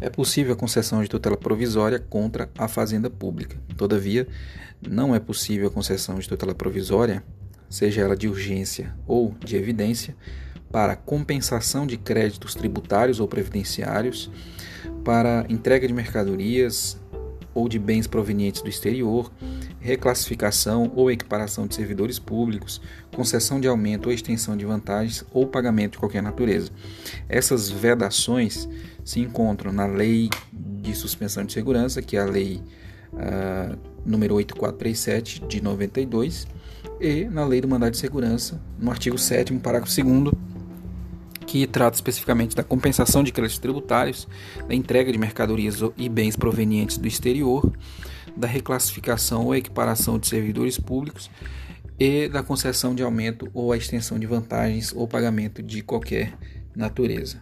É possível a concessão de tutela provisória contra a fazenda pública. Todavia, não é possível a concessão de tutela provisória, seja ela de urgência ou de evidência, para compensação de créditos tributários ou previdenciários, para entrega de mercadorias ou de bens provenientes do exterior, reclassificação ou equiparação de servidores públicos, concessão de aumento ou extensão de vantagens ou pagamento de qualquer natureza. Essas vedações se encontram na Lei de Suspensão de Segurança, que é a Lei uh, número 8437 de 92, e na Lei do Mandado de Segurança, no artigo 7 parágrafo 2 que trata especificamente da compensação de créditos tributários, da entrega de mercadorias e bens provenientes do exterior, da reclassificação ou equiparação de servidores públicos e da concessão de aumento ou a extensão de vantagens ou pagamento de qualquer natureza.